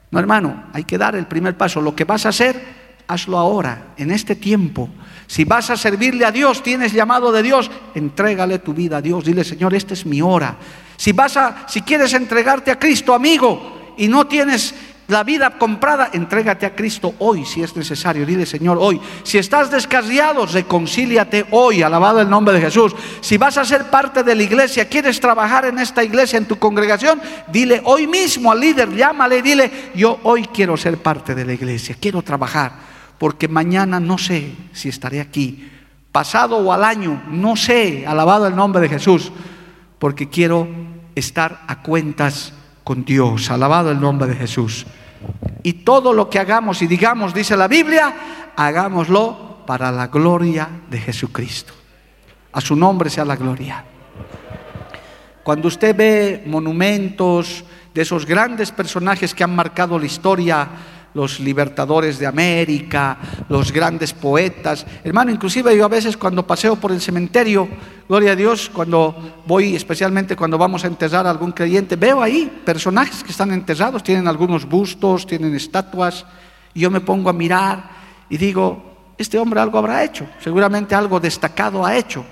No, hermano, hay que dar el primer paso. Lo que vas a hacer, hazlo ahora, en este tiempo. Si vas a servirle a Dios, tienes llamado de Dios, entrégale tu vida a Dios. Dile, Señor, esta es mi hora. Si vas a, si quieres entregarte a Cristo, amigo, y no tienes la vida comprada, entrégate a Cristo hoy si es necesario. Dile, Señor, hoy. Si estás descarriado, reconcíliate hoy. Alabado el nombre de Jesús. Si vas a ser parte de la iglesia, quieres trabajar en esta iglesia, en tu congregación, dile hoy mismo al líder, llámale y dile, yo hoy quiero ser parte de la iglesia, quiero trabajar, porque mañana no sé si estaré aquí. Pasado o al año, no sé. Alabado el nombre de Jesús, porque quiero estar a cuentas con Dios. Alabado el nombre de Jesús. Y todo lo que hagamos y digamos, dice la Biblia, hagámoslo para la gloria de Jesucristo. A su nombre sea la gloria. Cuando usted ve monumentos de esos grandes personajes que han marcado la historia, los libertadores de América, los grandes poetas. Hermano, inclusive yo a veces cuando paseo por el cementerio, gloria a Dios, cuando voy, especialmente cuando vamos a enterrar a algún creyente, veo ahí personajes que están enterrados, tienen algunos bustos, tienen estatuas, y yo me pongo a mirar y digo, este hombre algo habrá hecho, seguramente algo destacado ha hecho,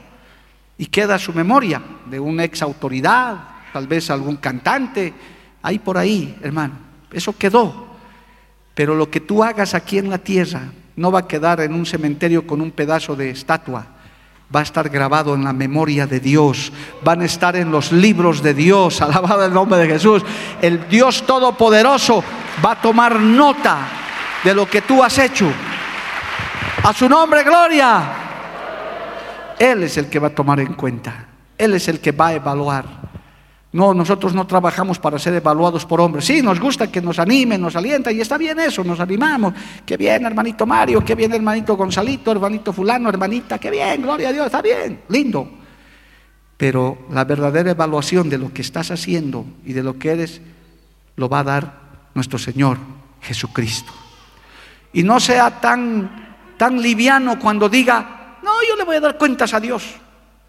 y queda su memoria de una ex autoridad, tal vez algún cantante, ahí por ahí, hermano, eso quedó. Pero lo que tú hagas aquí en la tierra no va a quedar en un cementerio con un pedazo de estatua. Va a estar grabado en la memoria de Dios. Van a estar en los libros de Dios. Alabado el nombre de Jesús. El Dios Todopoderoso va a tomar nota de lo que tú has hecho. A su nombre, gloria. Él es el que va a tomar en cuenta. Él es el que va a evaluar. No, nosotros no trabajamos para ser evaluados por hombres. Sí, nos gusta que nos animen, nos alienta y está bien eso, nos animamos. Qué bien, hermanito Mario, qué bien, hermanito Gonzalito, hermanito fulano, hermanita, qué bien, gloria a Dios, está bien, lindo. Pero la verdadera evaluación de lo que estás haciendo y de lo que eres lo va a dar nuestro Señor Jesucristo. Y no sea tan tan liviano cuando diga, "No, yo le voy a dar cuentas a Dios."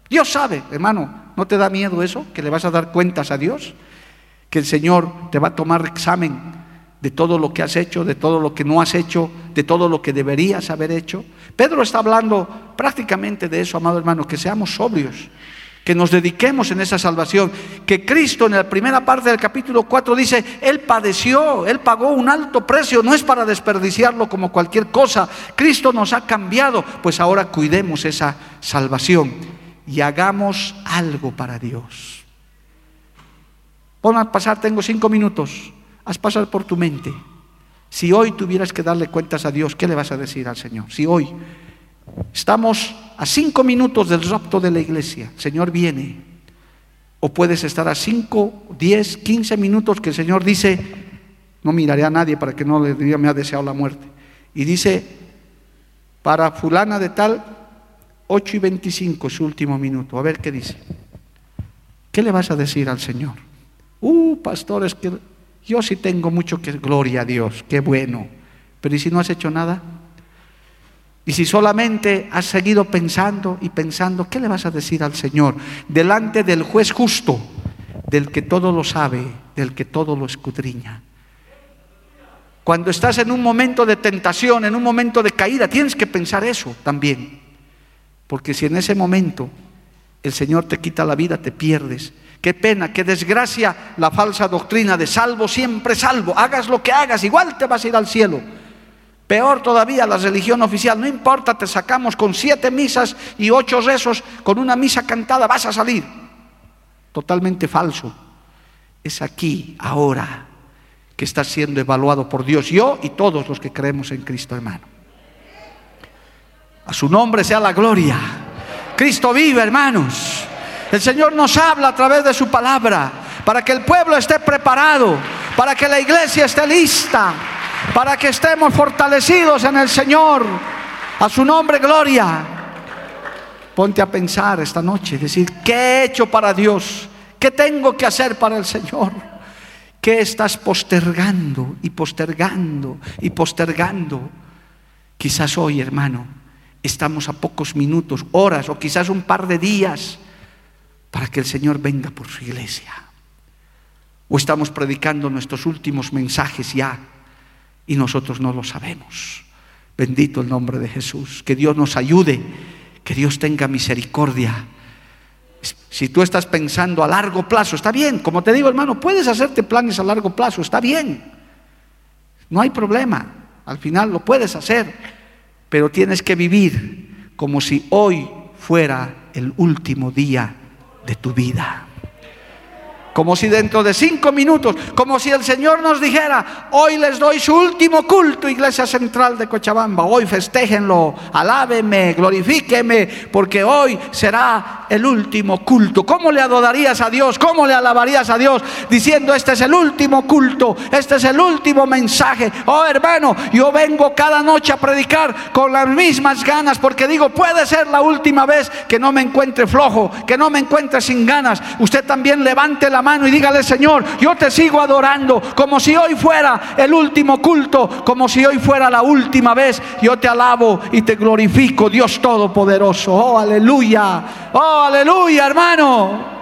Dios sabe, hermano, ¿No te da miedo eso? ¿Que le vas a dar cuentas a Dios? ¿Que el Señor te va a tomar examen de todo lo que has hecho, de todo lo que no has hecho, de todo lo que deberías haber hecho? Pedro está hablando prácticamente de eso, amado hermano, que seamos sobrios, que nos dediquemos en esa salvación, que Cristo en la primera parte del capítulo 4 dice, Él padeció, Él pagó un alto precio, no es para desperdiciarlo como cualquier cosa, Cristo nos ha cambiado, pues ahora cuidemos esa salvación y hagamos algo para Dios. Pon a pasar, tengo cinco minutos, haz pasar por tu mente. Si hoy tuvieras que darle cuentas a Dios, ¿qué le vas a decir al Señor? Si hoy estamos a cinco minutos del rapto de la iglesia, el Señor viene, o puedes estar a cinco, diez, quince minutos que el Señor dice, no miraré a nadie para que no le diga me ha deseado la muerte, y dice, para fulana de tal, 8 y 25, su último minuto. A ver qué dice. ¿Qué le vas a decir al Señor? Uh, pastores, que yo sí tengo mucho que gloria a Dios, qué bueno. Pero ¿y si no has hecho nada? Y si solamente has seguido pensando y pensando, ¿qué le vas a decir al Señor? Delante del juez justo, del que todo lo sabe, del que todo lo escudriña. Cuando estás en un momento de tentación, en un momento de caída, tienes que pensar eso también. Porque si en ese momento el Señor te quita la vida, te pierdes. Qué pena, qué desgracia la falsa doctrina de salvo, siempre salvo. Hagas lo que hagas, igual te vas a ir al cielo. Peor todavía la religión oficial, no importa, te sacamos con siete misas y ocho rezos, con una misa cantada vas a salir. Totalmente falso. Es aquí, ahora, que está siendo evaluado por Dios, yo y todos los que creemos en Cristo, hermano. A su nombre sea la gloria. Cristo vive, hermanos. El Señor nos habla a través de su palabra para que el pueblo esté preparado, para que la iglesia esté lista para que estemos fortalecidos en el Señor. A su nombre, gloria. Ponte a pensar esta noche, decir, ¿qué he hecho para Dios? ¿Qué tengo que hacer para el Señor? ¿Qué estás postergando y postergando y postergando? Quizás hoy, hermano, estamos a pocos minutos, horas o quizás un par de días para que el Señor venga por su iglesia. O estamos predicando nuestros últimos mensajes ya y nosotros no lo sabemos. Bendito el nombre de Jesús. Que Dios nos ayude, que Dios tenga misericordia. Si tú estás pensando a largo plazo, está bien. Como te digo, hermano, puedes hacerte planes a largo plazo, está bien. No hay problema. Al final lo puedes hacer, pero tienes que vivir como si hoy fuera el último día de tu vida. Como si dentro de cinco minutos, como si el Señor nos dijera, hoy les doy su último culto, Iglesia Central de Cochabamba, hoy festéjenlo, alábeme, glorifíqueme, porque hoy será el último culto. ¿Cómo le adorarías a Dios? ¿Cómo le alabarías a Dios? Diciendo, este es el último culto, este es el último mensaje. Oh hermano, yo vengo cada noche a predicar con las mismas ganas, porque digo, puede ser la última vez que no me encuentre flojo, que no me encuentre sin ganas. Usted también levante la mano y dígale, Señor, yo te sigo adorando como si hoy fuera el último culto, como si hoy fuera la última vez. Yo te alabo y te glorifico, Dios Todopoderoso. Oh, aleluya. Oh, aleluya, hermano.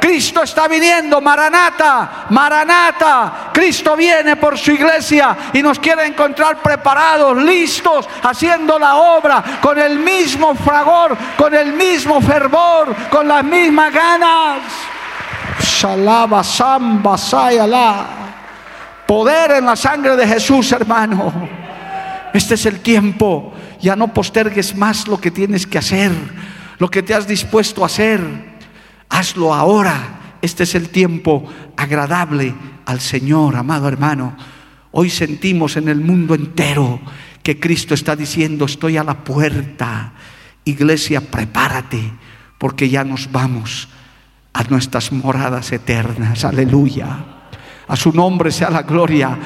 Cristo está viniendo, Maranata, Maranata. Cristo viene por su iglesia y nos quiere encontrar preparados, listos, haciendo la obra con el mismo fragor, con el mismo fervor, con las mismas ganas. Shalaba, Samba, Sayala. Poder en la sangre de Jesús, hermano. Este es el tiempo. Ya no postergues más lo que tienes que hacer, lo que te has dispuesto a hacer. Hazlo ahora. Este es el tiempo agradable al Señor, amado hermano. Hoy sentimos en el mundo entero que Cristo está diciendo, estoy a la puerta. Iglesia, prepárate, porque ya nos vamos a nuestras moradas eternas. Aleluya. A su nombre sea la gloria.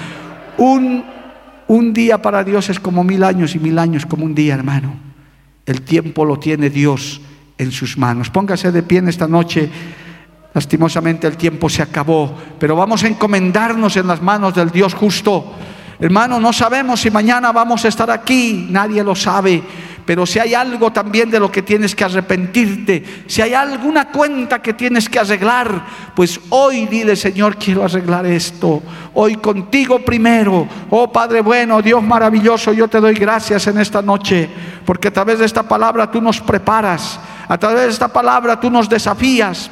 Un, un día para Dios es como mil años y mil años como un día, hermano. El tiempo lo tiene Dios en sus manos. Póngase de pie en esta noche. Lastimosamente el tiempo se acabó, pero vamos a encomendarnos en las manos del Dios justo. Hermano, no sabemos si mañana vamos a estar aquí, nadie lo sabe. Pero si hay algo también de lo que tienes que arrepentirte, si hay alguna cuenta que tienes que arreglar, pues hoy dile, Señor, quiero arreglar esto. Hoy contigo primero. Oh Padre bueno, Dios maravilloso, yo te doy gracias en esta noche, porque a través de esta palabra tú nos preparas, a través de esta palabra tú nos desafías,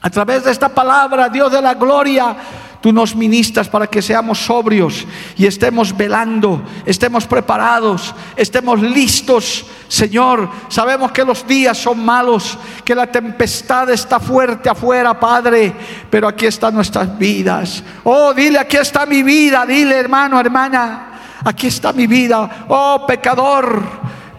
a través de esta palabra, Dios de la gloria, Tú nos ministras para que seamos sobrios y estemos velando, estemos preparados, estemos listos. Señor, sabemos que los días son malos, que la tempestad está fuerte afuera, Padre, pero aquí están nuestras vidas. Oh, dile, aquí está mi vida, dile hermano, hermana, aquí está mi vida. Oh, pecador,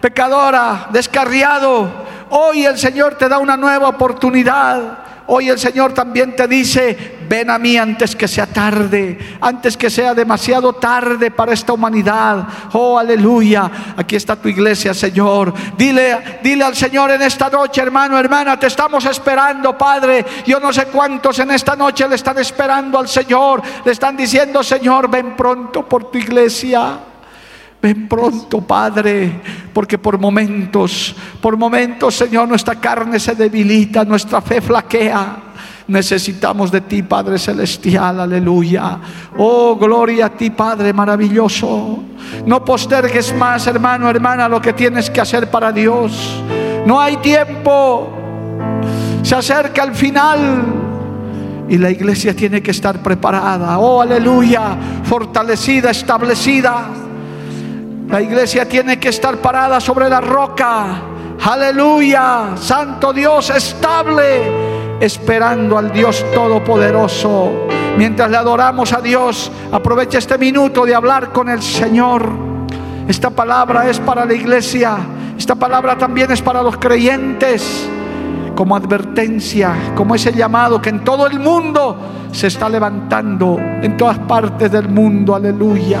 pecadora, descarriado. Hoy el Señor te da una nueva oportunidad. Hoy el Señor también te dice, ven a mí antes que sea tarde, antes que sea demasiado tarde para esta humanidad. Oh, aleluya. Aquí está tu iglesia, Señor. Dile, dile al Señor en esta noche, hermano, hermana, te estamos esperando, Padre. Yo no sé cuántos en esta noche le están esperando al Señor. Le están diciendo, Señor, ven pronto por tu iglesia. Ven pronto, Padre, porque por momentos, por momentos, Señor, nuestra carne se debilita, nuestra fe flaquea. Necesitamos de ti, Padre Celestial, aleluya. Oh, gloria a ti, Padre maravilloso. No postergues más, hermano, hermana, lo que tienes que hacer para Dios. No hay tiempo. Se acerca el final. Y la iglesia tiene que estar preparada. Oh, aleluya. Fortalecida, establecida. La iglesia tiene que estar parada sobre la roca. Aleluya. Santo Dios estable. Esperando al Dios Todopoderoso. Mientras le adoramos a Dios, aprovecha este minuto de hablar con el Señor. Esta palabra es para la iglesia. Esta palabra también es para los creyentes como advertencia, como ese llamado que en todo el mundo se está levantando, en todas partes del mundo, aleluya.